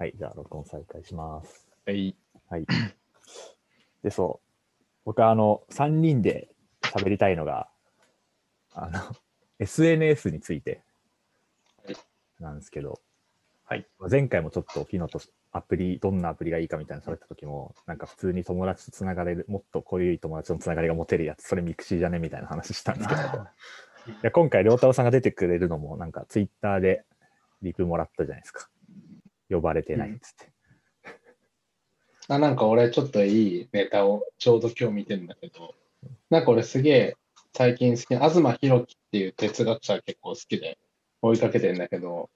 はい、じゃあ録音再開します。はい。はい。で、そう。僕はあの、3人で喋りたいのが、あの、SNS についてはいなんですけど、はい。前回もちょっとピノとアプリ、どんなアプリがいいかみたいなの喋った時も、なんか普通に友達とつながれる、もっと濃い友達のつながりが持てるやつ、それミクシーじゃねみたいな話したんですけど、いや今回、良太郎さんが出てくれるのも、なんかツイッターでリプもらったじゃないですか。呼ばれてないっつって。あなんか俺ちょっといいネタをちょうど今日見てるんだけど、なんか俺すげえ最近好きな、東博樹っていう哲学者が結構好きで追いかけてんだけど、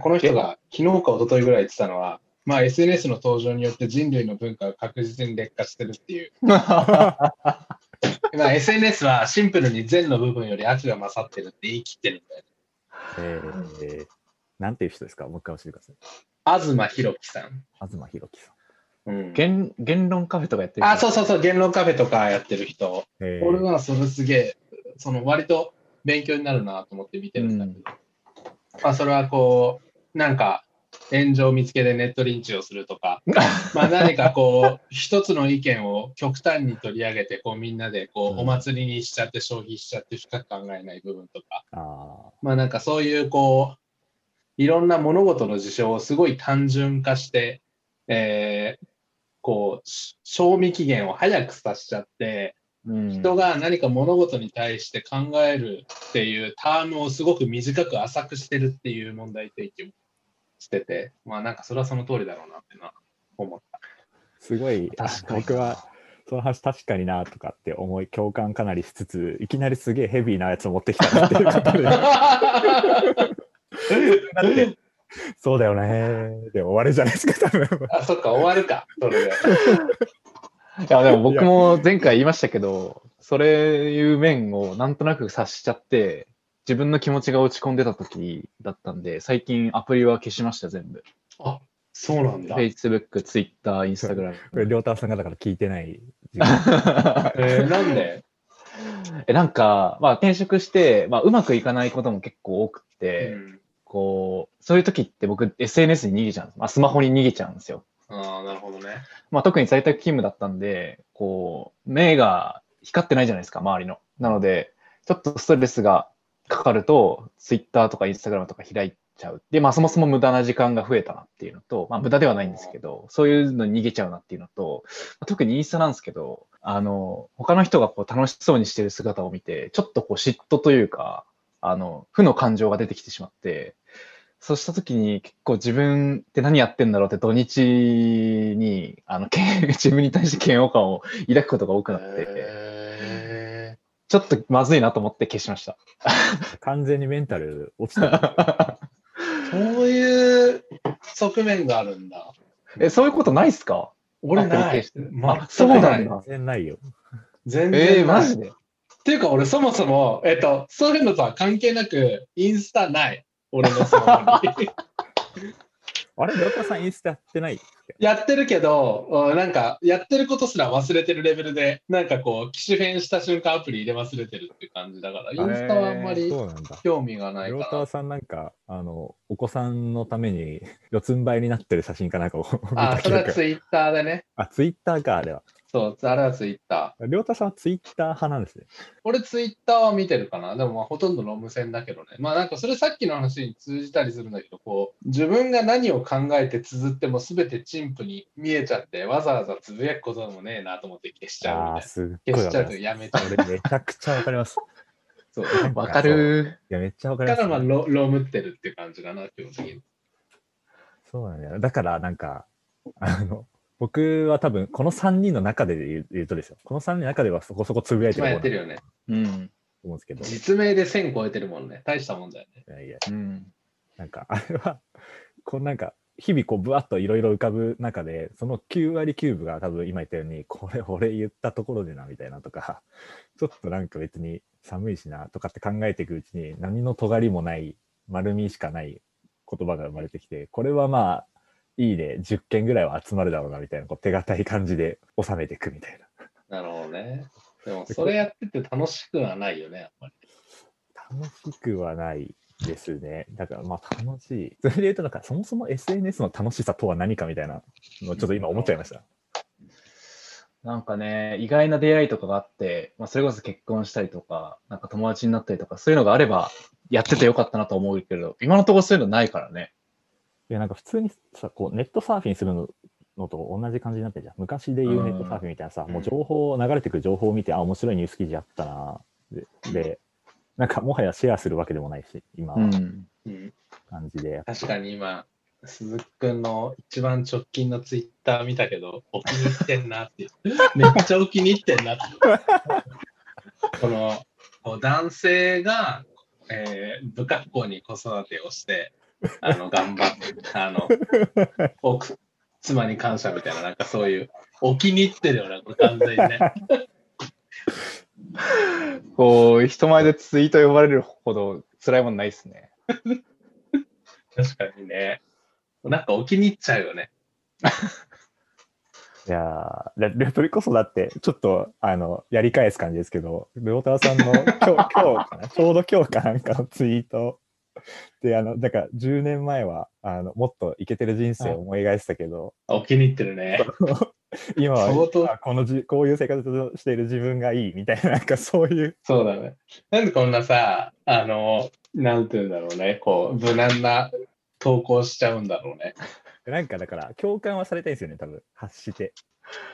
この人が昨日か一昨日ぐらい言ってたのは、まあ SNS の登場によって人類の文化が確実に劣化してるっていう。まあ SNS はシンプルに善の部分より悪が勝ってるって言い切ってるんだよね。えー、なんていう人ですか？もう一回教えてください。東博樹さん。東博樹さん。うん、言言論カフェとかやってるあ、そうそうそう、言論カフェとかやってる人。えー。俺はそれすげえ、その割と勉強になるなと思って見てるんだけど、まあそれはこう、なんか炎上を見つけてネットリンチをするとか、まあ何かこう、一つの意見を極端に取り上げて、こうみんなでこうん。うお祭りにしちゃって消費しちゃって深く考えない部分とか、あまあなんかそういうこう、いろんな物事の事象をすごい単純化して、えーこう、し賞味期限を早くさせちゃって、うん。人が何か物事に対して考えるっていうタームをすごく短く浅くしてるっていう問題提起をしてて、まあなんかそれはその通りだろうなっていうのは思った。ーすごい、僕はその話確かになとかって思い、共感かなりしつつ、いきなりすげえヘビーなやつを持ってきたなっていう方で、だって、そうだよねで終わるじゃないですか、多分。あ、そっか、終わるか、それで。いや、でも僕も前回言いましたけど、それいう面をなんとなく察しちゃって、自分の気持ちが落ち込んでた時だったんで、最近アプリは消しました、全部。あ、そうなんだ。え Facebook、Twitter、Instagram。これ、良太郎さんがだから聞いてない時間。ーなんで、えなんか、まあ、転職して、まあ、うまくいかないことも結構多くうて、ん、こう、そういう時って僕、SNS に逃げちゃうんです。まあ、スマホに逃げちゃうんですよ。ああ、なるほどね。まあ、特に在宅勤務だったんで、こう、目が光ってないじゃないですか、周りの。なので、ちょっとストレスがかかると、Twitter とか Instagram とか開いちゃう。で、まあ、そもそも無駄な時間が増えたなっていうのと、まあ、無駄ではないんですけど、そういうのに逃げちゃうなっていうのと、まあ特にインスタなんですけど、あの、他の人がこう楽しそうにしてる姿を見て、ちょっとこう嫉妬というか、あの、負の感情が出てきてしまって、そうした時に結構自分って何やってんだろうって土日に、あの、け 自分に対して嫌悪感を抱くことが多くなって、へちょっとまずいなと思って消しました。完全にメンタル落ちてる。ー そういう側面があるんだ。え、そういうことないっすか？俺ない。まあそうなんだ全然ないよ。全然えー、ないマジで？っていうか、俺そもそも、えっと、そういうのとは関係なく、インスタない。俺の。あれ、良太郎さんインスタやってないやってるけど、うんなんか、やってることすら忘れてるレベルで、なんかこう、機種変した瞬間アプリ入れ忘れてるっていう感じだから、インスタはあんまり。興味がないかな。良太郎さんなんか、あの、お子さんのために四つん這いになってる写真かなんかを見あ、それはツイッターでね。あ、ツイッターか、あれは。そう、あれはツイッター。良太さんはツイッター派なんですね。俺ツイッターは見てるかな。でもまあほとんどロム線だけどね。まあなんかそれさっきの話に通じたりするんだけど、こう、自分が何を考えて綴っても全て陳腐に見えちゃって、わざわざつぶやくこともねえなと思って消しちゃうみああー、たいすっな。ごい消しちゃうとやめちゃう。俺めちゃくちゃわかります。そう。わかるいや、めっちゃわかります、だからまあロロムってるっていう感じかな、基本的に。そうなんだよ。だから、なんか、あの、僕は多分、この3人の中で言う言うとですよ。この3人の中ではそこそこつぶやいてまあるやってるよね。うん。思うんですけど、実名で1000超えてるもんね。大したもんだよね。いやいや、うん。なんか、あれは、こうなんか、日々こう、ぶわっといろいろ浮かぶ中で、その9割9分が多分今言ったように、これ俺言ったところでな、みたいなとか、ちょっとなんか別に寒いしな、とかって考えていくうちに、何の尖りもない、丸みしかない言葉が生まれてきて、これはまあ、いいね、10件ぐらいは集まるだろうな、みたいな、こう手堅い感じで収めていくみたいな。なるほどね。でもそれやってて楽しくはないよね、やっぱり。楽しくはない。ですね。だからまあ楽しい。それで言うと、なんかそもそも SNS の楽しさとは何かみたいなのをちょっと今思っちゃいました。なんかね、意外な出会いとかがあって、まあ、それこそ結婚したりとか、なんか友達になったりとか、そういうのがあれば、やっててよかったなと思うけど、今のところそういうのないからね。いや、なんか普通にさ、こうネットサーフィンするののと同じ感じになってるじゃん。昔で言うネットサーフィンみたいなさ、うんもう情報、流れてくる情報を見て、あ、面白いニュース記事あったな。で、でなんかもはやシェアするわけでもないし、今はうん。うん、感じで。確かに今、鈴木くんの一番直近のツイッター見たけど、お気に入ってんなって。めっちゃお気に入ってんなって。この、こう男性が、えー不格好に子育てをして、あの、頑張って、あの、奥、妻に感謝みたいな、なんかそういう、お気に入ってるような、完全にね。こう、人前でツイート呼ばれるほど辛いもんないですね。確かにね。なんかお気に入っちゃうよね。いやーでそれこそだって、ちょっと、あの、やり返す感じですけど、ルオタワさんの今日、今日かな、ちょうど今日かなんかのツイートで、あの、だから10年前は、あの、もっとイケてる人生を思い描いてたけど、お気に入ってるね。今は相当あこのじ、こういう生活をしている自分がいいみたいな、なんかそういう、そうだね。なんでこんなさ、あの、なんて言うんだろうね、こう、無難な投稿しちゃうんだろうね。なんかだから、共感はされたいんですよね、多分、発して。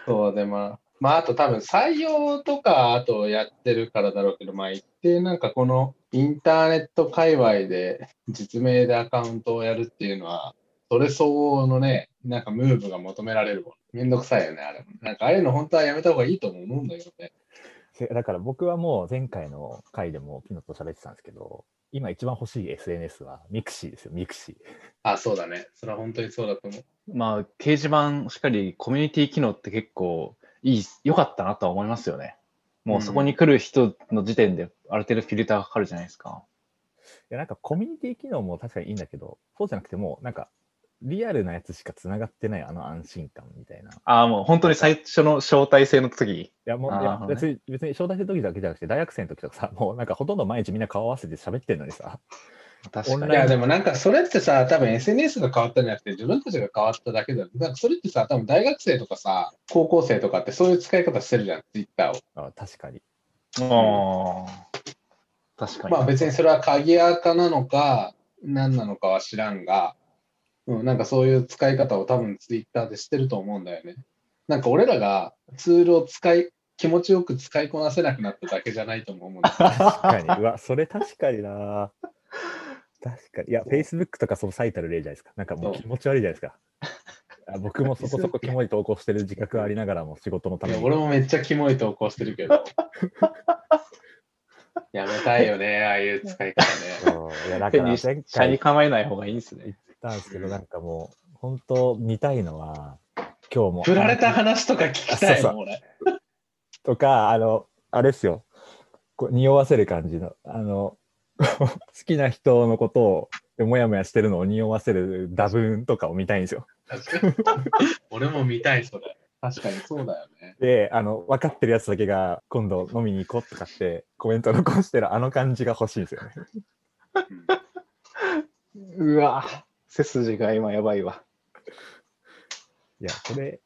そうで、まあ、まあ、あと多分採用とか、あとやってるからだろうけど、まあ、一定なんかこのインターネット界隈で実名でアカウントをやるっていうのは、それ相応のね、なんかムーブが求められるもん。めんどくさいよね、あれも。なんかああいうの本当はやめた方がいいとも思うんだけどね。せだから僕はもう前回の回でもピノと喋ってたんですけど、今一番欲しい SNS はミクシーですよ、ミクシー。あ、そうだね。それは本当にそうだと思う。まあ、掲示板、しっかりコミュニティ機能って結構いい、良かったなとは思いますよね。もうそこに来る人の時点である程度フィルターがかかるじゃないですか。いや、なんかコミュニティ機能も確かにいいんだけど、そうじゃなくてもう、なんか、リアルなやつしか繋がってないあの安心感みたいな。いああ、もう本当に最初の招待制の時？や、もう、いや別に、別に招待する時だけじゃなくて、大学生の時とかさ、もうなんかほとんど毎日みんな顔合わせて喋ってるのにさ、確かに。いや、でもなんかそれってさ、多分 SNS が変わったんじゃなくて、自分たちが変わっただけだよ。なんかそれってさ、多分大学生とかさ、高校生とかってそういう使い方してるじゃん、Twitter を。あ確かに。ああ。確かに。まあ別にそれは鍵垢なのか、何なのかは知らんが、うん、なんかそういう使い方を多分 Twitter でしてると思うんだよね。なんか俺らがツールを使い、気持ちよく使いこなせなくなっただけじゃないとも思うんだ。確かに。うわ、それ確かにな。確かに。いや、Facebook とかそう最たる例じゃないですか。なんかもう気持ち悪いじゃないですか。あ僕もそこそこキモい投稿してる自覚はありながらも仕事のために。俺もめっちゃキモい投稿してるけど。やめたいよね、ああいう使い方ね。いや、だから前車に回構えない方がいいんです言っね。たんですけど、なんかもう、本当見たいのは、今日も。振られた話とか聞きたいもん、俺。とか、あの、あれですよ。こう匂わせる感じの、あの、好きな人のことを、もやもやしてるのを匂わせる打分とかを見たいんですよ。俺も見たい、それ。確かにそうだよね。で、あの、分かってるやつだけが、今度飲みに行こうとかって、コメント残してるあの感じが欲しいんですよね。うわ背筋が今やばいわ。いや、これ、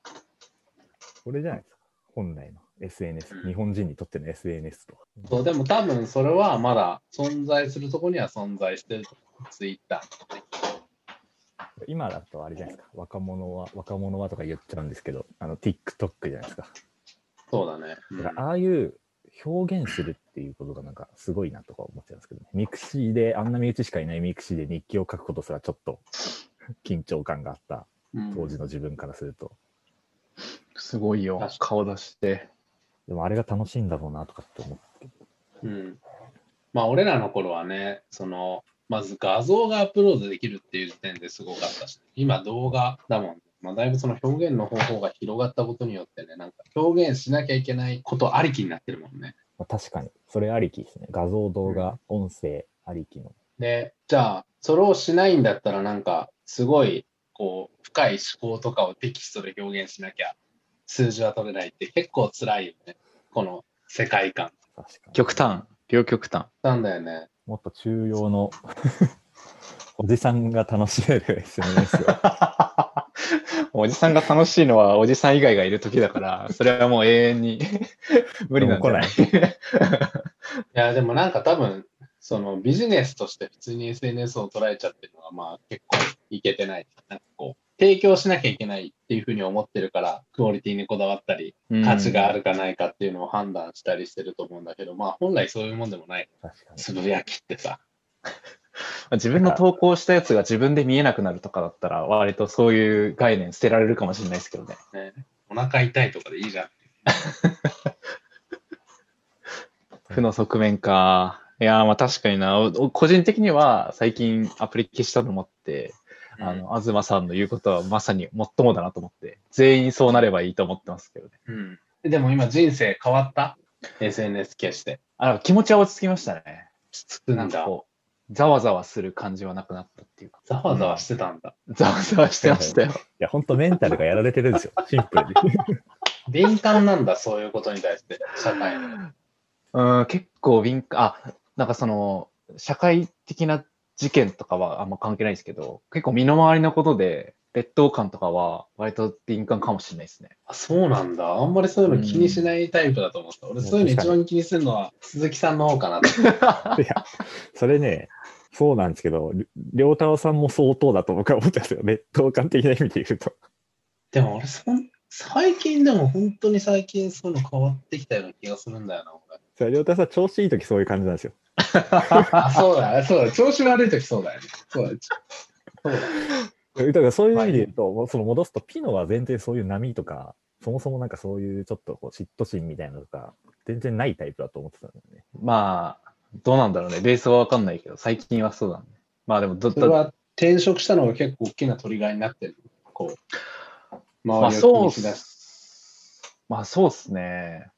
これじゃないですか。本来の SNS。日本人にとっての SNS と。そうでも多分それはまだ存在するとこには存在してると思う。ツイッター。今だとあれじゃないですか。若者は、若者はとか言っちゃうんですけど、あの、TikTok じゃないですか。そうだね。うんだからああいう表現するっていうことがなんかすごいなとか思っちゃうんですけどね。ミクシーで、あんな身内しかいないミクシーで日記を書くことすらちょっと 緊張感があったうん当時の自分からすると。すごいよ。顔出して。でもあれが楽しいんだろうなとかって思って。うん。まあ俺らの頃はね、その、まず画像がアップロードできるっていう時点ですごかったし、今動画だもん。まあだいぶその表現の方法が広がったことによってね、なんか表現しなきゃいけないことありきになってるもんね。まあ、確かに。それありきですね。画像、動画、音声ありきの。で、じゃあ、それをしないんだったら、なんか、すごい、こう、深い思考とかをテキストで表現しなきゃ、数字は取れないって結構辛いよね。この世界観。確かに。極端。両極端。なんだよね。もっと中庸の おじさんが楽しめる SNS を。おじさんが楽しいのはおじさん以外がいる時だから、それはもう永遠に 無理なんじゃない？でいや、でもなんか多分、そのビジネスとして普通に SNS を捉えちゃってるのは、まあ結構いけてない。なんかこう、提供しなきゃいけないっていうふうに思ってるから、クオリティにこだわったり、価値があるかないかっていうのを判断したりしてると思うんだけど、まあ本来そういうもんでもない。つぶやきってさ。自分の投稿したやつが自分で見えなくなるとかだったら、割とそういう概念捨てられるかもしれないですけどね。ね、お腹痛いとかでいいじゃん。負の側面か。いやー、まあ確かにな。個人的には最近アプリ消したと思って、あの、東さんの言うことはまさに最もだなと思って、全員そうなればいいと思ってますけどね。うん。でも今人生変わった ?SNS 消して。あ気持ちは落ち着きましたね。つくだ。なんんかこう、ざわざわする感じはなくなったっていうか、ざわざわしてたんだ。ざわざわしてましたよ。いや、本当メンタルがやられてるんですよ。シンプルに。敏感なんだ、そういうことに対して、社会の。うん、結構敏感、あ、なんかその、社会的な事件とかはあんま関係ないですけど、結構身の回りのことで、劣等感とかは割と敏感かもしれないですね。あそうなんだ。あんまりそういうの気にしないタイプだと思った。俺、そういうの一番気にするのは鈴木さんの方かなって。いや、それね、そうなんですけど、りりょうたろうさんも相当だと僕は思ってますよ。劣等感的な意味で言うと。でも俺そん、最近でも本当に最近そういうの変わってきたような気がするんだよな、俺。それりょうたろうさん調子いい時そういう感じなんですよ。あ、そうだよ、そうだ。調子悪い時そうだよね。そうだよ。そうだからそういう意味で言うと、もうその戻すと、ピノは全然そういう波とか、そもそもなんかそういうちょっとこう嫉妬心みたいなのとか、全然ないタイプだと思ってたんだよね。まあ、どうなんだろうね。ベースはわかんないけど、最近はそうだね。まあでもど、どそれは転職したのが結構大きなトリガーになってる。こう、まあ周りを気そうっにしだしす。まあそうっすね。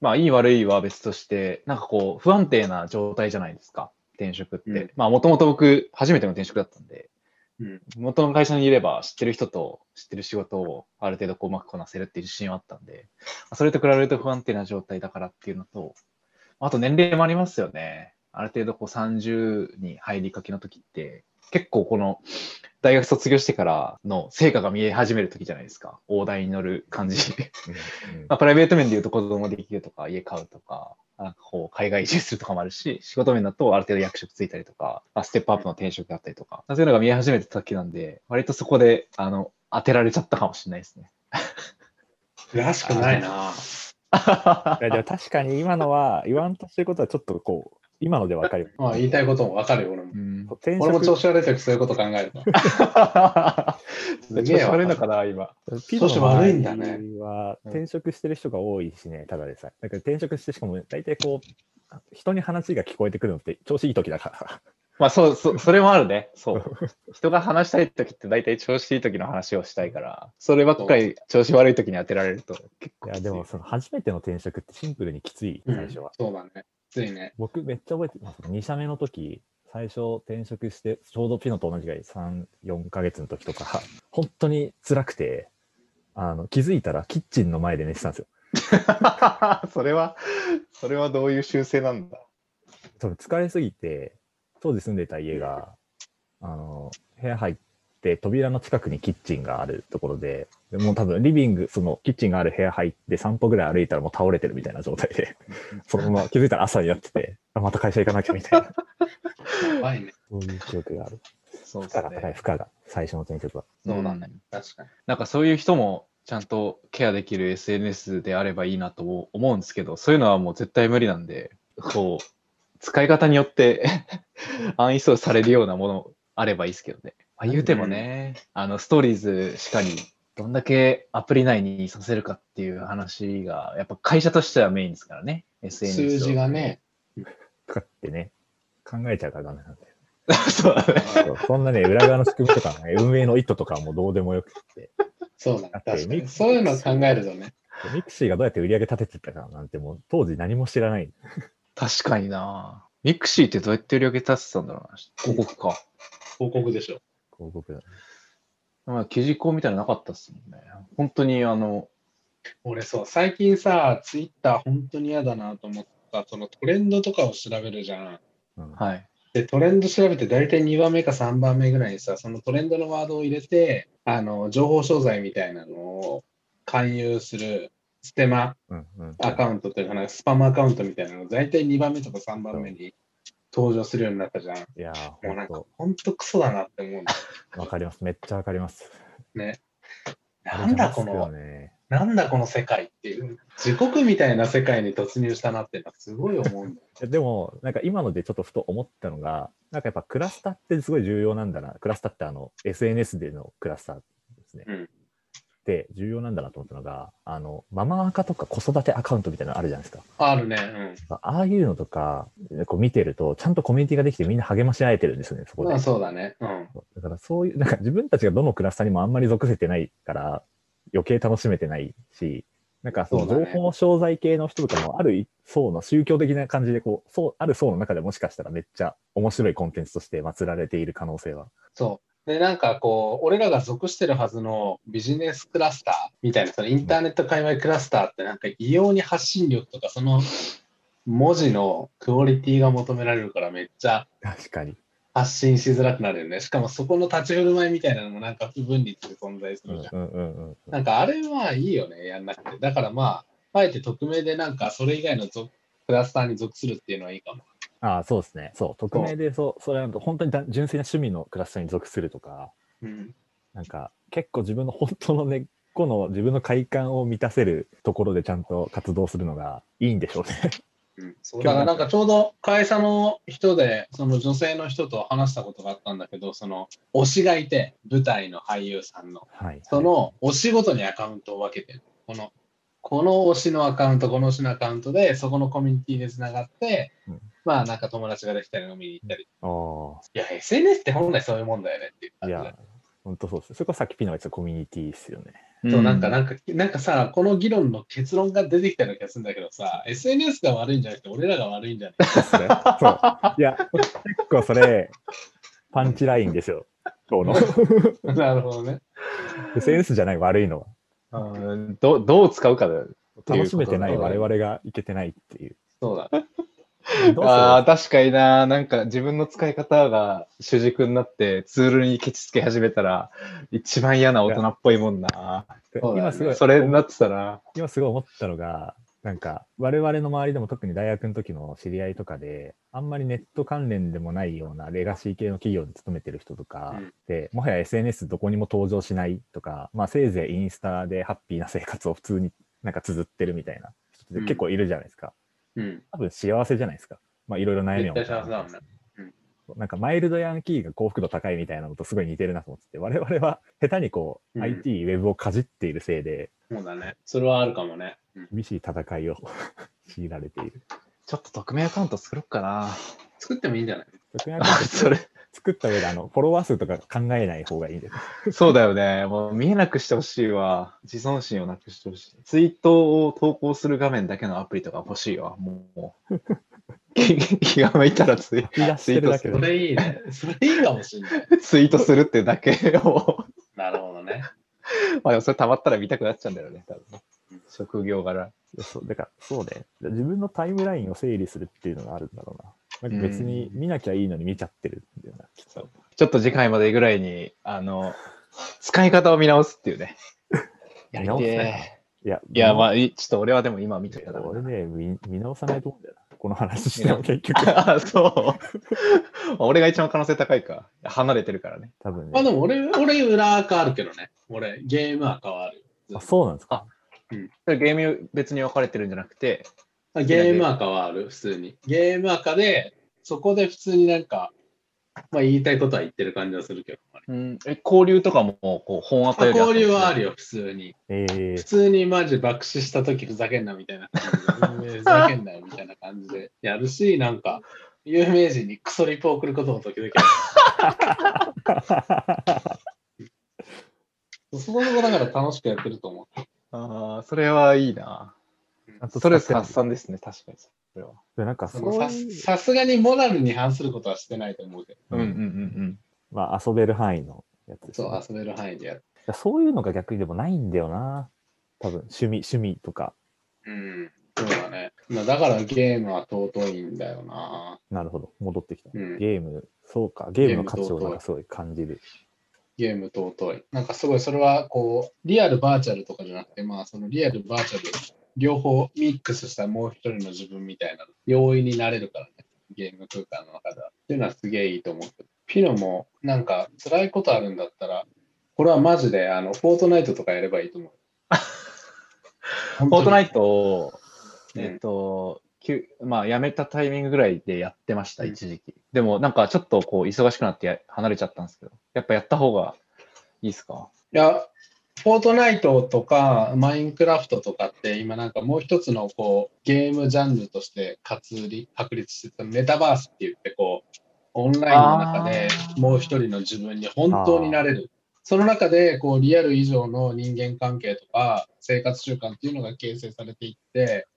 まあいい悪いは別として、なんかこう不安定な状態じゃないですか。転職って。うんまあもともと僕初めての転職だったんで、うん元の会社にいれば知ってる人と知ってる仕事をある程度こううまくこなせるっていう自信はあったんで、まあそれと比べると不安定な状態だからっていうのと、あと年齢もありますよね。ある程度こう30に入りかけの時って、結構この大学卒業してからの成果が見え始める時じゃないですか。大台に乗る感じ。うんうん まあ、プライベート面で言うと子供できるとか、家買うとか、なんかこう海外移住するとかもあるし、仕事面だとある程度役職ついたりとか、まあ、ステップアップの転職だったりとか、そういうのが見え始めてた時なんで、割とそこで、あの、当てられちゃったかもしれないですね。らしくないな。いやでも確かに今のは、言わんとしてることはちょっとこう、今のでわかる。まあ言いたいこともわかるよ、俺も。うん。転俺も調職、子悪い時そういうこと考えると。調子悪いのかな、今。調子悪いんだね場合はうん転職してる人が多いしね、ただでさえ。だから転職してしかも大体こう、人に話が聞こえてくるのって調子いい時だから。まあそう、そ それもあるね。そう。人が話したい時って大体調子いい時の話をしたいから、そればっかり調子悪い時に当てられると結構いや、きついでもその初めての転職ってシンプルにきつい、最初は。そうだね。ついね。僕めっちゃ覚えてます。2社目の時、最初転職して、ちょうどピノと同じぐらい3、4ヶ月の時とか、本当に辛くて、あの、気づいたらキッチンの前で寝てたんですよ。それは、それはどういう修正なんだ？多分疲れすぎて、当時住んでた家が、あの、部屋入って扉の近くにキッチンがあるところで、でもう多分リビング、そのキッチンがある部屋入って3歩ぐらい歩いたらもう倒れてるみたいな状態で、そのまま気づいたら朝になってて、あまた会社行かなきゃみたいな、やばいね。そういう記憶がある。そう負荷が高い、負荷が、最初の転職は。そうだね。確かに。なんかそういう人もちゃんとケアできる SNS であればいいなと思うんですけど、そういうのはもう絶対無理なんで、こう、使い方によってアンインストールされるようなものあればいいですけどね。まあ、言うてもね、あの、ストーリーズしかり、どんだけアプリ内にさせるかっていう話が、やっぱ会社としてはメインですからね、SNS 数字がね。とかってね、考えちゃうからダメなんだよ。そうだね。そうそんなね、裏側の仕組みとか、ね、運営の意図とかはもうどうでもよくて、そうだ確かに。そういうのを考えるとね。ミクシーがどうやって売り上げ立ててたかなんてもう当時何も知らない。確かになミクシーってどうやって売り上げ立てたんだろうな。広告か。広告でしょ。広告だ。まあ、記事広みたいなのなかったっすもんね。本当にあの、俺そう、最近さ、ツイッター本当に嫌だなと思った、そのトレンドとかを調べるじゃん。うんはい。で、トレンド調べて大体2番目か3番目ぐらいにさ、そのトレンドのワードを入れて、あの、情報商材みたいなのを勧誘するステマアカウントというかな、スパムアカウントみたいなの大体2番目とか3番目に登場するようになったじゃん。いやー、もうなんか本、ほんとクソだなって思うんだ当わかります。めっちゃわかります。ね。なんだこの、ねなんだこの世界っていう、地獄みたいな世界に突入したなってすごい思うんだ でも、なんか今のでちょっとふと思ったのが、なんかやっぱクラスターってすごい重要なんだな。クラスターってあの、SNS でのクラスターですね。うんで、重要なんだなと思ったのが、あの、ママアカとか子育てアカウントみたいなのあるじゃないですか。あるね。うん。ああいうのとか、こう見てると、ちゃんとコミュニティができてみんな励まし合えてるんですよね、そこで。まあそうだね。うん。だからそういう、なんか自分たちがどのクラスターにもあんまり属せてないから、余計楽しめてないし、なんかその情報商材系の人とかもある層の宗教的な感じでこう、そう、ある層の中でもしかしたらめっちゃ面白いコンテンツとして祀られている可能性は。そう。で、なんかこう、俺らが属してるはずのビジネスクラスターみたいな、そのインターネット界隈クラスターってなんか異様に発信力とか、その文字のクオリティが求められるからめっちゃ確かに。発信しづらくなるよね。しかもそこの立ち振る舞いみたいなのもなんか不分立で存在すうんるじゃん。うんうんうん。なんかあれはいいよね、やんなくて。だからまあ、あえて匿名でなんかそれ以外の属クラスターに属するっていうのはいいかも。ああ、そうですね。そう、匿名でそう、それは本当にだ純粋な趣味のクラスターに属するとか、うん。なんか結構自分の本当の根っこの自分の快感を満たせるところでちゃんと活動するのがいいんでしょうね。うん、そうだからなんかちょうど会社の人で、その女性の人と話したことがあったんだけど、その推しがいて、舞台の俳優さんの。はい。その推しごとにアカウントを分けてる。この、この推しのアカウント、この推しのアカウントで、そこのコミュニティでつながって、うんまあなんか友達ができたり飲みに行ったり。あいや、SNS って本来そういうもんだよねっていう感じ本当そうです。それこそさっきピノが言ってたコミュニティですよね。そうなんか、なんか、なんかさ、この議論の結論が出てきたような気がするんだけどさ、SNS が悪いんじゃなくて、俺らが悪いんじゃないそれそう。いや、結構それ、パンチラインですよ。この なるほどね。SNS じゃない悪いのは。うんどどう使うかだよ。楽しめてない我々がいけてないっていう。そうだ。ああ、確かにな。なんか自分の使い方が主軸になってツールにケチつけ始めたら一番嫌な大人っぽいもんな。今すごい、それになってたら。今すごい思ったのが、なんか、我々の周りでも特に大学の時の知り合いとかで、あんまりネット関連でもないようなレガシー系の企業に勤めてる人とかうんで、もはや SNS どこにも登場しないとか、まあせいぜいインスタでハッピーな生活を普通になんか綴ってるみたいな人って結構いるじゃないですか。うん。多分幸せじゃないですか。まあいろいろ悩みを持絶対って幸せだもんね。なんかマイルドヤンキーが幸福度高いみたいなのとすごい似てるなと思ってて、我々は下手にこう、うん IT、ウェブをかじっているせいで、そうだね。それはあるかもね。うん厳しい戦いを 強いられている。ちょっと匿名アカウント作ろっかな。作ってもいいんじゃない？特にアカウント それ、作った上であのフォロワー数とか考えない方がいいです。そうだよね。もう見えなくしてほしいわ。自尊心をなくしてほしい。ツイートを投稿する画面だけのアプリとか欲しいわ。もう。気 気が向いたらツイ引き出してるだけそで。れいいね。それいいかもしんない。ツイートするってだけを。なるほどね。まあでもそれ溜まったら見たくなっちゃうんだよね。多分ね職業柄。そうだからそうね。自分のタイムラインを整理するっていうのがあるんだろうな。なんか別に見なきゃいいのに見ちゃってるんだよな。きっとちょっと次回までぐらいに、あの、使い方を見直すっていうね。やり直す。いや、いや、まあ、いちょっと俺はでも今見ちゃったから俺ね見、見直さないと思うんだよな。この話 しても結局、あそう。俺が一番可能性高いか。離れてるからね。多分まあでね。も俺、俺裏垢あるけどね。俺、ゲーム垢はある。あ、そうなんですか？それゲーム別に分かれてるんじゃなくて、あゲーム垢はある、普通に。ゲーム垢で、そこで普通になんか、まあ言いたいことは言ってる感じはするけど。うん、え交流とかもこう本当あより交流はあるよ。よ、普通に。えー普、通にマジ爆死した時ふざけんなみたいな感じで、ふざけんなよみたいな感じでやるし、なんか、有名人にクソリプを送ることも時々ある。そこそこだから楽しくやってると思う。ああ、それはいいな。ちゃんとストレス発散ですね、確かに。それは。でなんかさすがにモラルに反することはしてないと思うけど、うんうんうんまあ遊べる範囲のやつですそうね、遊べる範囲でやる。いやそういうのが逆にでもないんだよな。多分趣味、趣味とか。うん、そうだね。まあ、だからゲームは尊いんだよな。なるほど。戻ってきた。うんゲーム、そうか。ゲームの価値をなんかすごい感じる。ゲーム尊い。なんかすごい、それはこう、リアルバーチャルとかじゃなくて、まあそのリアルバーチャル、両方ミックスしたもう一人の自分みたいな、容易になれるからね。ゲーム空間の中では。っていうのはすげえいいと思うけど。ピノもなんか辛いことあるんだったら、これはマジであの、フォートナイトとかやればいいと思う。フォートナイトえっと、きゅまあ、辞めたタイミングぐらいでやってました、うん一時期。でも、なんかちょっとこう、忙しくなってや離れちゃったんですけど、やっぱやった方がいいですか？いや、フォートナイトとかマインクラフトとかって今なんかもう一つのこうゲームジャンルとして活立確立してたメタバースって言ってこうオンラインの中でもう一人の自分に本当になれる。その中でこうリアル以上の人間関係とか生活習慣っていうのが形成されていって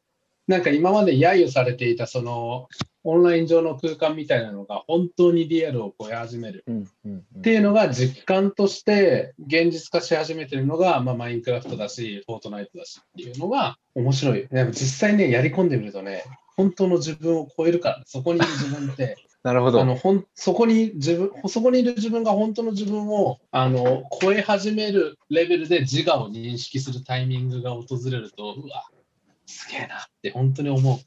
なんか今まで揶揄されていたそのオンライン上の空間みたいなのが本当にリアルを超え始める。っていうのが実感として現実化し始めてるのが、まあ、マインクラフトだし、フォートナイトだしっていうのが面白い。でも実際ね、やり込んでみるとね、本当の自分を超えるから、そこにいる自分って、なるほど。あのほんそこに自分、そこにいる自分が本当の自分をあの超え始めるレベルで自我を認識するタイミングが訪れると、うわ、すげえなって本当に思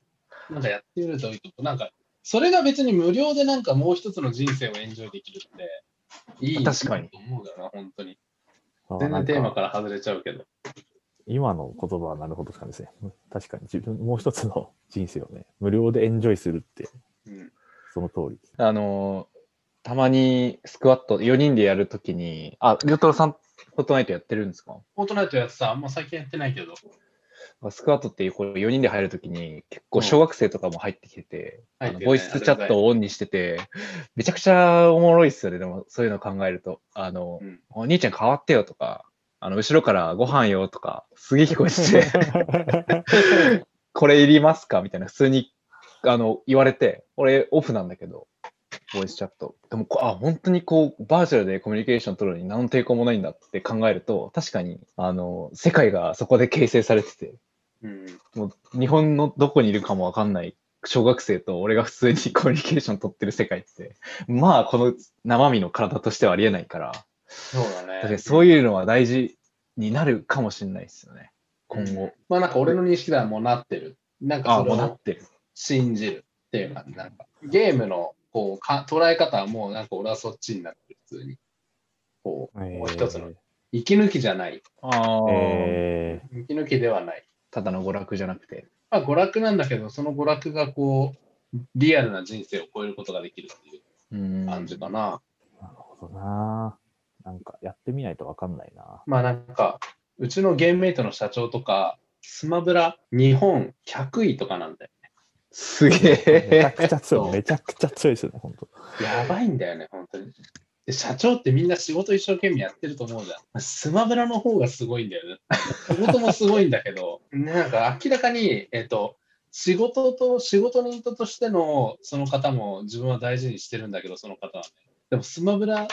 う。なんかやってみるといいと思う。なんか、それが別に無料でなんかもう一つの人生をエンジョイできるって、いい確かにと思うよな、本当に。あ全然テーマかから外れちゃうけど。今の言葉はなるほどですね。確かに自分、もう一つの人生をね、無料でエンジョイするって、うん。その通り。あのーたまにスクワット4人でやるときに、あ、りょうたろうさん、フォートナイトやってるんですか？フォートナイトやってさ、まあ、最近やってないけど、スクワットっていうこう4人で入るときに、結構小学生とかも入ってきてて、入ってるねあのボイスチャットをオンにしてて、めちゃくちゃおもろいっすよね、でもそういうの考えると。あの、うん。お兄ちゃん変わってよとか、あの、後ろからご飯よとか、すげえ聞こえてて、これいりますか？みたいな、普通に、あの、言われて、俺オフなんだけど、ボイスチャット。でもこ、あ、本当にこう、バーチャルでコミュニケーション取るのに何の抵抗もないんだって考えると、確かに、あの、世界がそこで形成されてて、うん。もう日本のどこにいるかもわかんない小学生と俺が普通に コミュニケーション取ってる世界って、まあこの生身の体としてはありえないから、そうだね。確かにそういうのは大事になるかもしれないですよね、今後。まあなんか俺の認識ではもうなってる。なんかそれをもうなってる。信じるっていうか、なんかゲームのこうか捉え方はもうなんか俺はそっちになってる、普通に。こう、もう一つの息抜きじゃない。ああ、え息抜きではない。ただの娯楽じゃなくて。まあ娯楽なんだけど、その娯楽がこう、リアルな人生を超えることができるっていううん。感じかな。ー、なるほどな。なんかやってみないとわかんないな。まあなんか、うちのゲームメイトの社長とか、スマブラ日本100位とかなんだよすげめちゃえ。くちゃ強い。めちゃくちゃ強いですよね、本当。ね。やばいんだよね、本当に。で社長ってみんな仕事一生懸命やってると思うじゃん。スマブラの方がすごいんだよね。仕事もすごいんだけど、なんか明らかに、えっと、仕事と、仕事人としてのその方も自分は大事にしてるんだけど、その方はね。でもスマブラ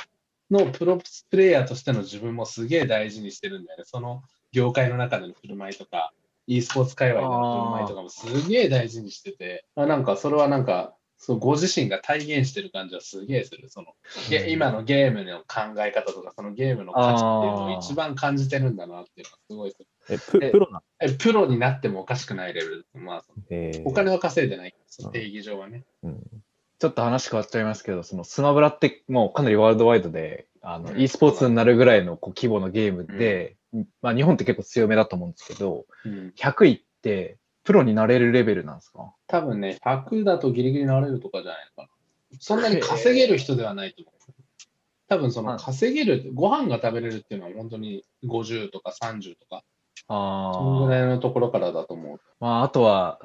のプロプレイヤーとしての自分もすげえ大事にしてるんだよね。その業界の中での振る舞いとか、e スポーツ界隈での振る舞いとかもすげえ大事にしてて、あなんかそれはなんか、そうご自身が体現してる感じはすげえする。そのゲ今のゲームの考え方とか、そのゲームの価値っていうのを一番感じてるんだなっていうのはすごいする。え、プロなえプロになってもおかしくないレベル。まあ、えーお金は稼いでない。定義上はね。うんちょっと話変わっちゃいますけど、そのスマブラってもうかなりワールドワイドで、あの、うん e スポーツになるぐらいのこう規模のゲームで、まあ日本って結構強めだと思うんですけど、うん、100位ってプロになれるレベルなんですか？多分ね、100だとギリギリなれるとかじゃないのかな。そんなに稼げる人ではないと思う。多分そのはい稼げる、ご飯が食べれるっていうのは本当に50とか30とか、あそのぐらいのところからだと思う。まあ、あとは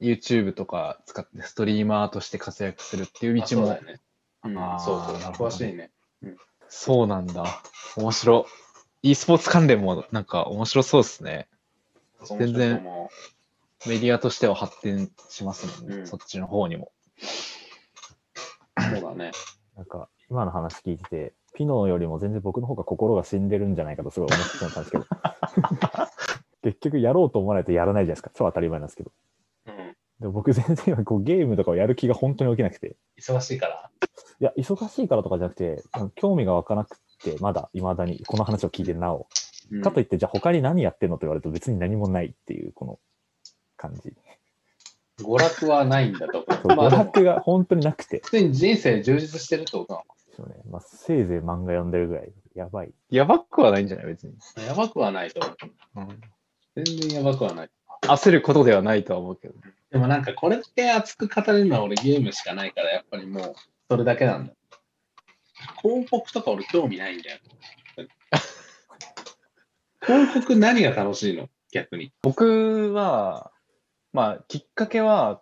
YouTube とか使ってストリーマーとして活躍するっていうあ道もそうだよね。うんそうそう詳しいね。そうなんだ。面白。E スポーツ関連もなんか面白そうですね。全然メディアとしては発展しますもんね。うんそっちの方にも。うそうだね。なんか、今の話聞いてて、ピノよりも全然僕の方が心が死んでるんじゃないかとすごい思ってたんですけど、結局やろうと思わないとやらないじゃないですか。超当たり前なんですけど。うん。で僕全然今こうゲームとかをやる気が本当に起きなくて。忙しいから。いや、忙しいからとかじゃなくて、興味が湧かなくて、まだ未だにこの話を聞いてなお。うんかといって、じゃあ他に何やってんの？と言われると別に何もないっていう、この感じ。娯楽はないんだと娯楽が本当になくて、普通に人生充実してるってことなそうねまあ、せいぜい漫画読んでるぐらい。やばい。やばくはないんじゃない？別に。のやばくはないと思う。全然やばくはない。焦ることではないとは思うけど。でもなんかこれだけ熱く語れるのは俺ゲームしかないから、やっぱりもうそれだけなんだ。広告とか俺興味ないんだよ。広告何が楽しいの？逆に。僕は、まあ、きっかけは、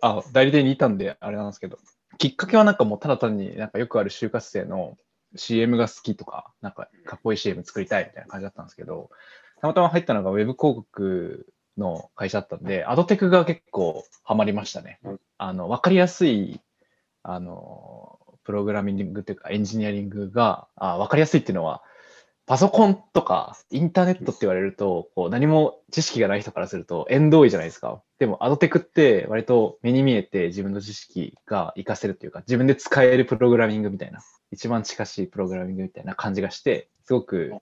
あ、代理店にいたんで、あれなんですけど、きっかけはなんかもうただ単になんかよくある就活生の CM が好きとか、なんかかっこいい CM 作りたいみたいな感じだったんですけど、たまたま入ったのがウェブ広告の会社だったんで、アドテクが結構ハマりましたね。うんあの、わかりやすい、あの、プログラミングというかエンジニアリングが、あわかりやすいっていうのは、パソコンとかインターネットって言われると、こう何も知識がない人からすると縁遠いじゃないですか。でも、アドテクって割と目に見えて自分の知識が活かせるっていうか、自分で使えるプログラミングみたいな、一番近しいプログラミングみたいな感じがして、すごく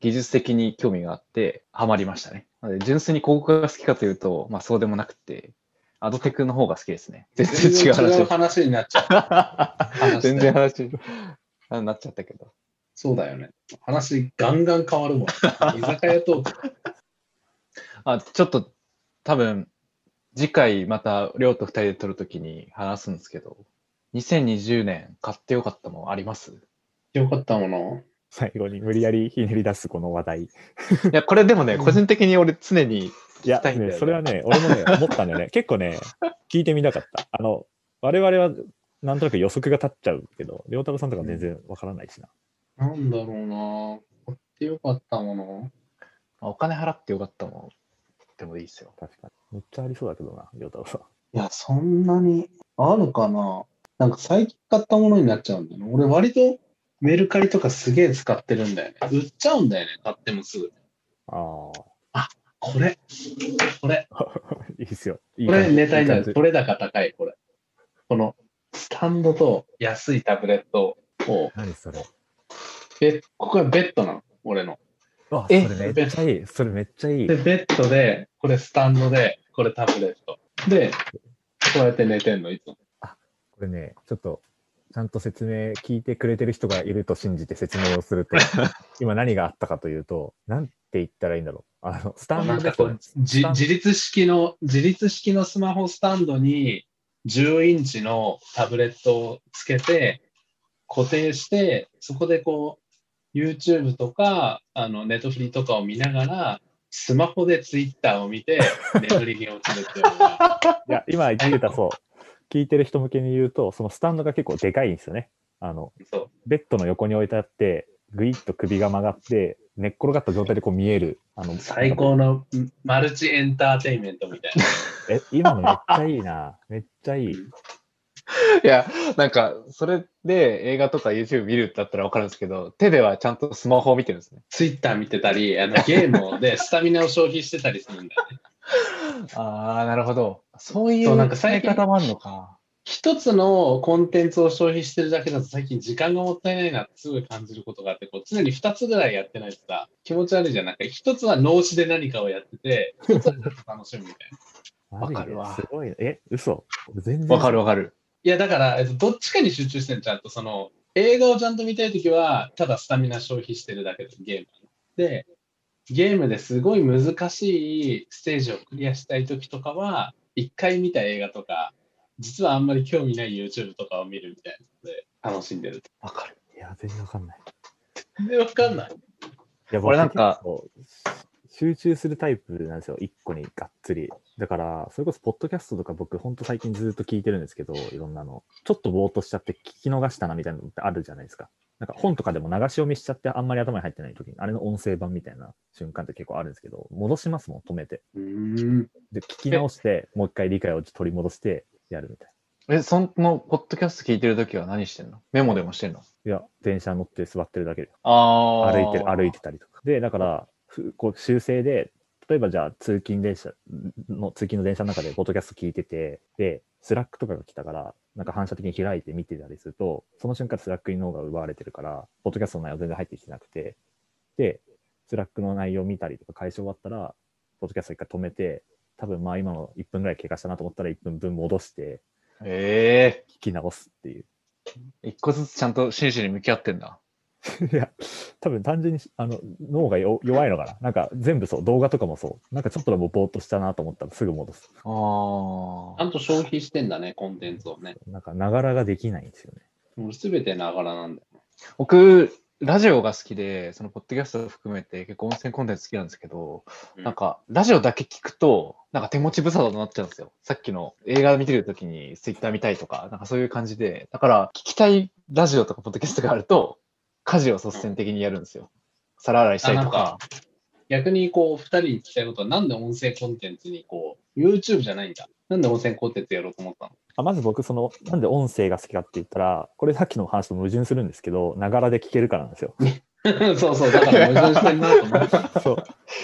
技術的に興味があって、ハマりましたね。なので、純粋に広告が好きかというと、まあそうでもなくて、アドテクの方が好きですね。全然違う話違う話になっちゃう。全然話あなっちゃったけど。そうだよね。話ガンガン変わるもん。居酒屋トーク。あ、ちょっと多分、次回また、りょうと二人で撮るときに話すんですけど、2020年買ってよかったものあります？よかったもの？最後に無理やりひねり出すこの話題。いいや、これでもね、個人的に俺常にいんだよ、ね、それはね、俺もね、思ったんだよね。結構ね、聞いてみたかった。あの、我々はなんとなく予測が立っちゃうけど、良太郎さんとか全然わからないしな。なんだろうな買ってよかったものお金払ってよかったものでもいいですよ。確かに。めっちゃありそうだけどな、良太郎さん。いや、そんなにあるかななんか最近買ったものになっちゃうんだよね。俺割とメルカリとかすげえ使ってるんだよね。売っちゃうんだよね。買ってもすぐ。あこれ。これ。あ、いいっすよ。いいこれネタにないる。い感じこれ高高い、これ。このスタンドと安いタブレットを、何それ。ベここがベッドなの？俺の。あ、え？それめっちゃいい。それめっちゃいいで、。ベッドで、これスタンドで、これタブレット。で、こうやって寝てんの、いつも。これね、ちょっと、ちゃんと説明聞いてくれてる人がいると信じて説明をすると、今何があったかというと、なんて言ったらいいんだろう。あの、スタンドなんかこう、じ自立式の、自立式のスマホスタンドに10インチのタブレットをつけて、固定して、そこでこう、YouTube とか、あの、ネットフリとかを見ながら、スマホで Twitter を見て、眠りに落ちるっていうのが、いや、今言ってたそう。聞いてる人向けに言うと、そのスタンドが結構でかいんですよね。あの。ベッドの横に置いてあって、ぐいっと首が曲がって、寝っ転がった状態でこう見える。あの最高のマルチエンターテインメントみたいな。え、今のめっちゃいいな。めっちゃいい。いや、なんか、それで映画とか YouTube 見るだったらわかるんですけど、手ではちゃんとスマホを見てるんですね。Twitter 見てたり、あのゲームで スタミナを消費してたりするんだよね。ああ、なるほど。そういそううなんか使い方もあるのか。一つのコンテンツを消費してるだけだと最近時間がもったいないなってすごい感じることがあって、こう常に二つぐらいやってないとさ、気持ち悪いじゃん。なんか一つは脳死で何かをやってて、一つはちょっと楽しむみたいな。わかるわすごいね。え、嘘？全然。わかるわかる。いや、だから、えっとどっちかに集中してんちゃんと、その、映画をちゃんと見たいときは、ただスタミナ消費してるだけで、ゲームで、ゲームですごい難しいステージをクリアしたいときとかは、一回見た映画とか、実はあんまり興味ない YouTube とかを見るみたいなので、楽しんでる。わかる。いや、全然わかんない。全然わかんない？いや、俺なんか集中するタイプなんですよ。一個にがっつり。だから、それこそ、ポッドキャストとか僕、ほんと最近ずっと聞いてるんですけど、いろんなの。ちょっとぼーっとしちゃって聞き逃したなみたいなのってあるじゃないですか。なんか本とかでも流し読みしちゃってあんまり頭に入ってない時に、あれの音声版みたいな瞬間って結構あるんですけど、戻しますもん、止めて。で、聞き直して、もう一回理解を取り戻してやるみたいえ、その、ポッドキャスト聞いてるときは何してんの？メモでもしてんの？な。いや、電車乗って座ってるだけで。ああ。歩いてる、歩いてたりとか。で、だから、ふこう修正で、例えばじゃあ通勤電車の、通勤の電車の中でポッドキャスト聞いてて、で、 Slackとかが来たから、なんか反射的に開いて見てたりすると、その瞬間 Slack に脳が奪われてるから、ポッドキャストの内容全然入ってきてなくて、で、 Slack の内容見たりとか解消終わったら、ポッドキャスト一回止めて、多分まあ今の1分ぐらい経過したなと思ったら1分分戻してえ聞き直すっていう。え一個ずつちゃんと真摯に向き合ってんだ。いや、多分単純にあの脳がよ弱いのかな。なんか全部そう、動画とかもそう。なんかちょっとでもぼーっとしたなと思ったらすぐ戻す。ああちゃ。んと消費してんだね、コンテンツをね。なんかながらができないんですよね。もうすべてながらなんだよね。僕、ラジオが好きで、そのポッドキャストを含めて結構音声コンテンツ好きなんですけど、うんなんかラジオだけ聞くと、なんか手持ち無沙汰になっちゃうんですよ。さっきの映画見てるときにツイッター見たいとか、なんかそういう感じで、だから聞きたいラジオとかポッドキャストがあると、家事を率先的にやるんですよ。皿洗いしたりとか。逆にこう、二人に聞きたいことは、なんで音声コンテンツにこう、YouTube じゃないんだ。なんで音声コンテンツやろうと思ったの？あまず僕、その、なんで音声が好きかって言ったら、これさっきの話と矛盾するんですけど、ながらで聞けるからなんですよ。そうそう、だから矛盾してんなと思って。そう。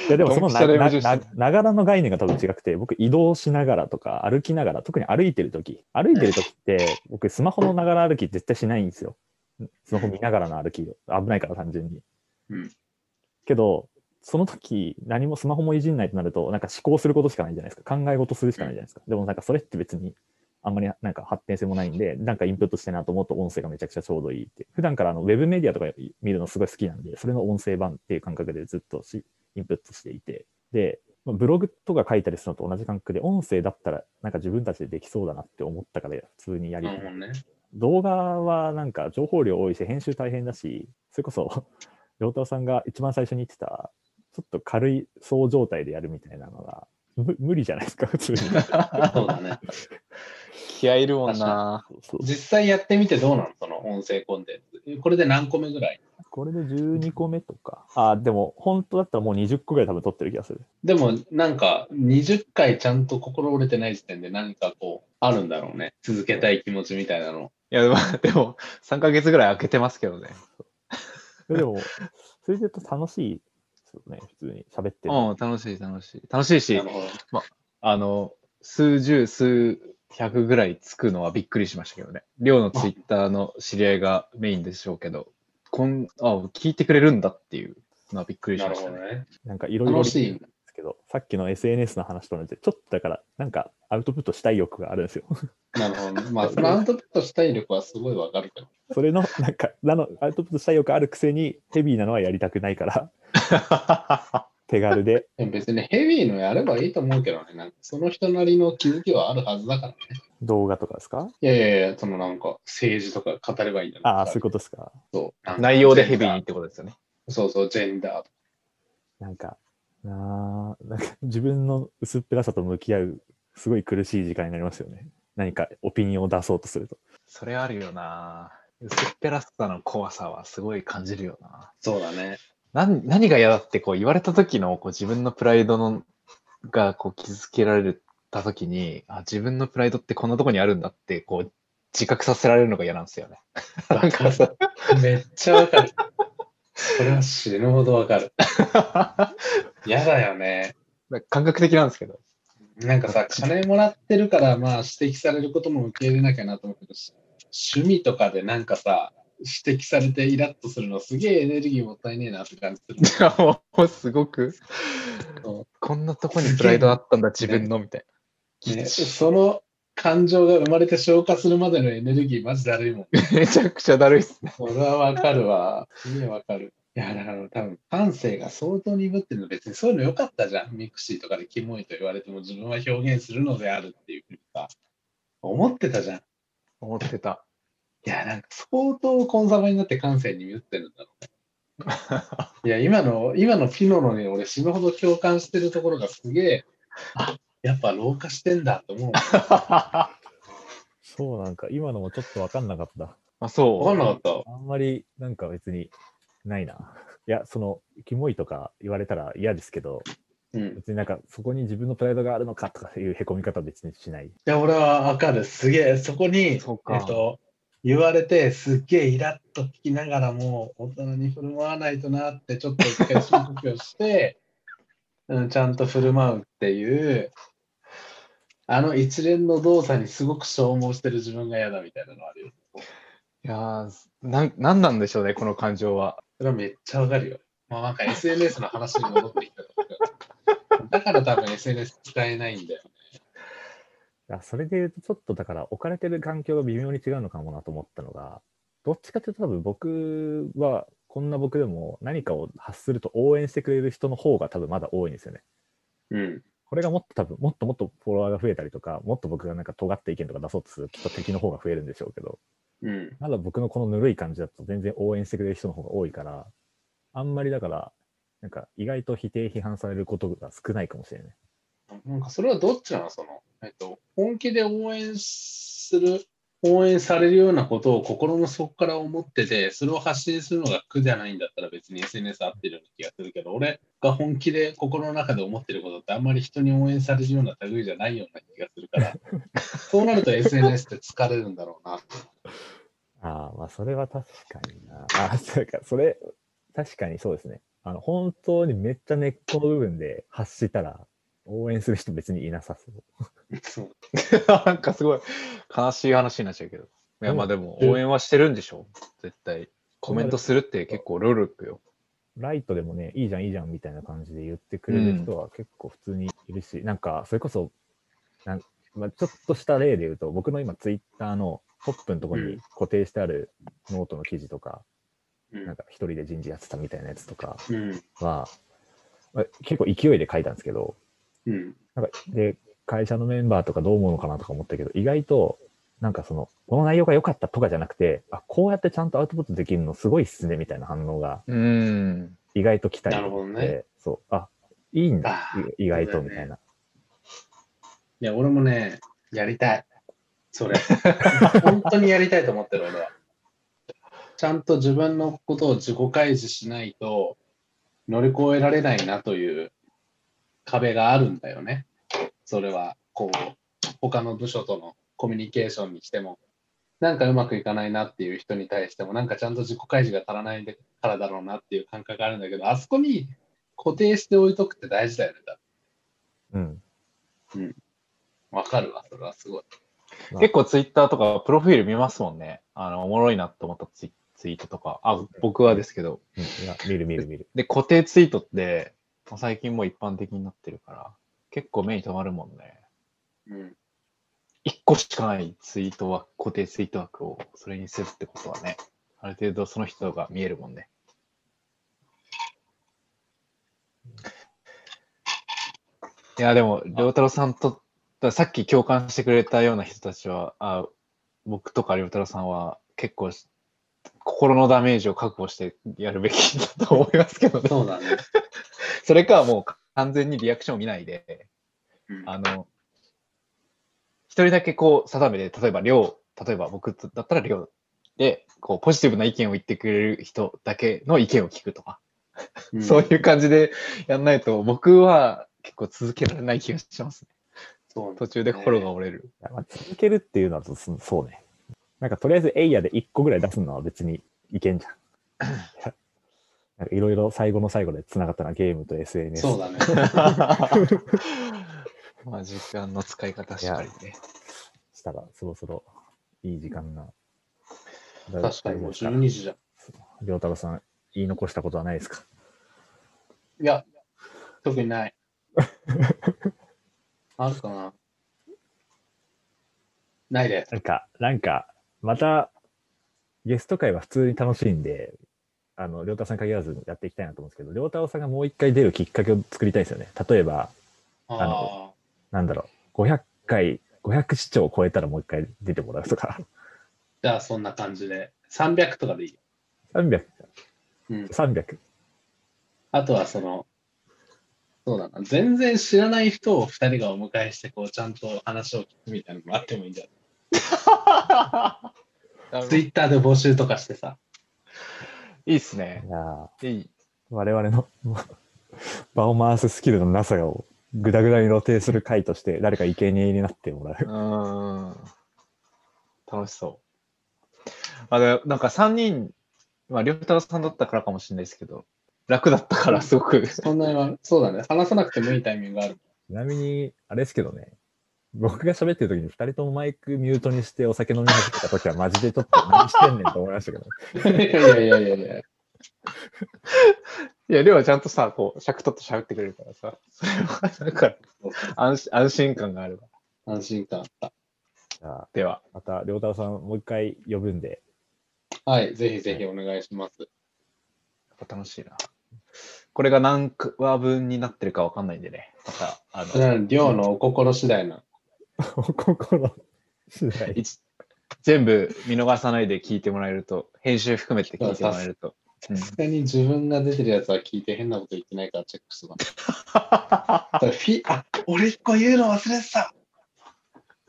いやでもそのなななながらの概念が多分違くて、僕移動しながらとか歩きながら、特に歩いてるとき、歩いてるときって、僕スマホのながら歩き絶対しないんですよ。スマホ見ながらの歩き、危ないから単純に。うんけど、その時何もスマホもいじんないとなると、なんか思考することしかないじゃないですか。考え事するしかないじゃないですか。でもなんかそれって別にあんまりなんか発展性もないんで、なんかインプットしてなと思うと音声がめちゃくちゃちょうどいいって。普段からあのウェブメディアとか見るのすごい好きなんで、それの音声版っていう感覚でずっとしインプットしていて。で、まあブログとか書いたりするのと同じ感覚で、音声だったらなんか自分たちでできそうだなって思ったから普通にやりたいね。動画はなんか情報量多いし、編集大変だし、それこそ、陽太郎さんが一番最初に言ってた、ちょっと軽いそう状態でやるみたいなのが、む無理じゃないですか、普通に。そうだね。気合いるもんな。実際やってみてどうなのその音声コンテンツ。これで何個目ぐらい？これで12個目とか。あ、でも本当だったらもう20個ぐらい多分撮ってる気がする。でもなんか20回ちゃんと心折れてない時点で何かこうあるんだろうね。続けたい気持ちみたいなの。いや、でも、でも3ヶ月ぐらい空けてますけどね。でも、それで言うと楽しいよね、普通に喋ってる。うん、楽しい、楽しい。楽しいしなる、ほど。あの、数十、数百ぐらいつくのはびっくりしましたけどね。寮のツイッターの知り合いがメインでしょうけど、こんあ聞いてくれるんだっていうのはびっくりしなましたね。るほどね。なんかいろいろ楽しいけど、さっきの SNS の話と同じで、ちょっとだから、なんかアウトプットしたい欲があるんですよ。なるほどね。まあ、そのアウトプットしたい力はすごいわかるけど。それの、なんか、なの、アウトプットしたい欲あるくせに、ヘビーなのはやりたくないから、手軽で、別にヘビーのやればいいと思うけどね。なんかその人なりの気づきはあるはずだからね。動画とかですか？いやいやいや、そのなんか政治とか語ればいいんだああ、そういうことですか。そう内容でヘビーにってことですよね。そうそう、ジェンダーとか。なんか、なあなんか 自分の薄っぺらさと向き合う、すごい苦しい時間になりますよね。何かオピニオンを出そうとすると。それあるよな。薄っぺらさの怖さはすごい感じるよな。そうだね。なん何が嫌だってこう言われた時のこう自分のプライドのがこう傷つけられた時にあ自分のプライドってこんなとこにあるんだってこう自覚させられるのが嫌なんですよね。なんかさめっちゃわかる。それは死ぬほどわかる。嫌だよね。感覚的なんですけど。なんかさ、金もらってるから、まあ指摘されることも受け入れなきゃなと思うけど、趣味とかでなんかさ、指摘されてイラッとするのすげえエネルギーもったいねえなって感じする。もうすごくそこんなとこにプライドあったんだ自分のみたいね、その感情が生まれて消化するまでのエネルギーマジだるいもん。な。めちゃくちゃだるいっすね。それはわかるわ。すげえわかる。いや、だから多分感性が相当鈍ってるの別にそういうの良かったじゃん。 mixi とかでキモいと言われても自分は表現するのであるっていうふうにさ、思ってたじゃん。い思ってた。や、なんか相当コンサバになって感性に鈍ってるんだろうね。いや、今の、今のピノのに俺死ぬほど共感してるところがすげえ、あ、やっぱ老化してんだと思う。そうなんか、今のもちょっとわかんなかった。あ、そう。わかんなかった。あんまり、なんか別にないな。いや、その、キモいとか言われたら嫌ですけど、うん。別になんかそこに自分のプライドがあるのかとかいうへこみ方は別にしない。いや、俺はわかる。すげえ、そこに、そうかえっと、言われて、すっげえイラッと聞きながらも、大人に振る舞わないとなって、ちょっと一回深呼吸をして、うん、ちゃんと振る舞うっていう、あの一連の動作にすごく消耗してる自分が嫌だみたいなのあるよ。いやーなん、なんなんでしょうね、この感情は。それはめっちゃわかるよ。まあなんか SNS の話に戻ってきたとか。だから多分 SNS 使えないんだよね。いやそれで言うと、ちょっとだから置かれてる環境が微妙に違うのかもなと思ったのが、どっちかっていうと多分僕は、こんな僕でも何かを発すると応援してくれる人の方が多分まだ多いんですよね。うん。これがもっと多分、もっともっとフォロワーが増えたりとか、もっと僕がなんか尖った意見とか出そうとすると、きっと敵の方が増えるんでしょうけど、うん。まだ僕のこのぬるい感じだと全然応援してくれる人の方が多いから、あんまりだから、なんか意外と否定批判されることが少ないかもしれない。なんかそれはどっちなの？その、えっと、本気で応援する、応援されるようなことを心の底から思ってて、それを発信するのが苦じゃないんだったら別に SNS 合ってるような気がするけど、俺が本気で心の中で思ってることってあんまり人に応援されるような類じゃないような気がするから、そうなると SNS って疲れるんだろうな。ああ、まあそれは確かにな。あ そうか、それ、確かにそうですね。あの、本当にめっちゃ根っこの部分で発したら、応援する人別にいなさそう。そ うなんかすごい悲しい話になっちゃうけど。いや、まあでも応援はしてるんでしょ？絶対。コメントするって結構ルールよ。ライトでもね、いいじゃん、いいじゃんみたいな感じで言ってくれる人は結構普通にいるし、なんか、それこそ、なんまあ、ちょっとした例で言うと、僕の今、ツイッターのトップのところに固定してあるノートの記事とか、うんなんか一人で人事やってたみたいなやつとかうん。は、まあ結構勢いで書いたんですけど、うん。なんかで、会社のメンバーとかどう思うのかなとか思ったけど、意外と、なんかその、この内容が良かったとかじゃなくて、あ、こうやってちゃんとアウトプットできるのすごいっすね、みたいな反応が。意外と来たりなるほどねしてそう、あ、いいんだ意外と、みたいな。いや、俺もね、やりたい。それ。本当にやりたいと思ってる、俺は。ちゃんと自分のことを自己開示しないと乗り越えられないなという壁があるんだよね。それは、こう、他の部署とのコミュニケーションにしても、なんかうまくいかないなっていう人に対しても、なんかちゃんと自己開示が足らないからだろうなっていう感覚があるんだけど、あそこに固定しておいとくって大事だよね。だうん。わかるわ、それはすごい。結構ツイッターとかプロフィール見ますもんね。あの、おもろいなと思ったツイツイートとか。あ、僕はですけど。うん、いや、見る見る見る。で、固定ツイートって、最近もう一般的になってるから、結構目に留まるもんね。うん。一個しかないツイートは、固定ツイート枠をそれにするってことはね、ある程度その人が見えるもんね。いや、でも、良太郎さんと、さっき共感してくれたような人たちは、あ僕とか良太郎さんは結構し心のダメージを覚悟してやるべきだと思いますけどね。そうだね。それかもう完全にリアクションを見ないで、うんあの、一人だけこう定めで、例えば量、例えば僕だったら量で、こうポジティブな意見を言ってくれる人だけの意見を聞くとか、うん そういう感じでやんないと僕は結構続けられない気がしますね。そう途中で心が折れる。まあ、続けるっていうのはそそうね。なんかとりあえずエイヤで1個ぐらい出すのは別にいけんじゃん。なんかいろいろ最後の最後で繋がったな、ゲームと SNS。そうだね。まあ時間の使い方しっかりね。したら、そろそろいい時間が。確かにもう大丈夫12時じゃん。良太郎さん、言い残したことはないですか？いや、特にない。あるかなないです。なんか、なんか、また、ゲスト会は普通に楽しいんで、あの、良太郎さんに限らずやっていきたいなと思うんですけど、良太郎さんがもう一回出るきっかけを作りたいですよね。例えば、ああなんだろう、500回、500視聴を超えたらもう一回出てもらうとか、じゃあそんな感じで。300とかでいいよ。300、うん。300。あとはその、そうだな。全然知らない人を2人がお迎えして、こう、ちゃんと話を聞くみたいなのもあってもいいんじゃない？ツイッターで募集とかしてさ。いいっすねい。やーいい。我々の 場を回すスキルのなさをグダグダに露呈する回として誰か生贄になってもらうう。ーん。楽しそう。あでなんか3人、まあ、りょうたろさんだったからかもしれないですけど、楽だったから、すごく。そんなには、そうだね。話さなくてもいいタイミングがある。ちなみに、あれですけどね、僕が喋ってる時に2人ともマイクミュートにしてお酒飲み始めた時はマジでちょっと 何してんねんと思いましたけど、いやいやいやいやいや。いや、りょうはちゃんとさ、こう、尺取って喋ってくれるからさ、それは、なんか、安心安心感があるわ。安心感あった。じゃあ、では、また、良太郎さん、もう一回呼ぶんで、はい、ぜひぜひお願いします。やっぱ楽しいな。これが何話分になってるかわかんないんでね。また、あそれはの、量のお心次第な。お心次第。一全部見逃さないで聞いてもらえると、編集含めて聞いてもらえると。うんさすがに自分が出てるやつは聞いて変なこと言ってないからチェックするわ。だからフィあ、俺一個言うの忘れてた。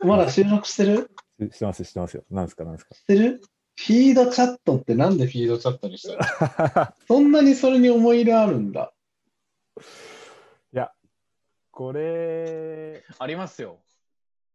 まだ収録してる？し してます、してますよ。なんですか、なんですしてる？フィードチャットってなんでフィードチャットにしたの？か。そんなにそれに思い入れあるんだ。いや、これ、ありますよ。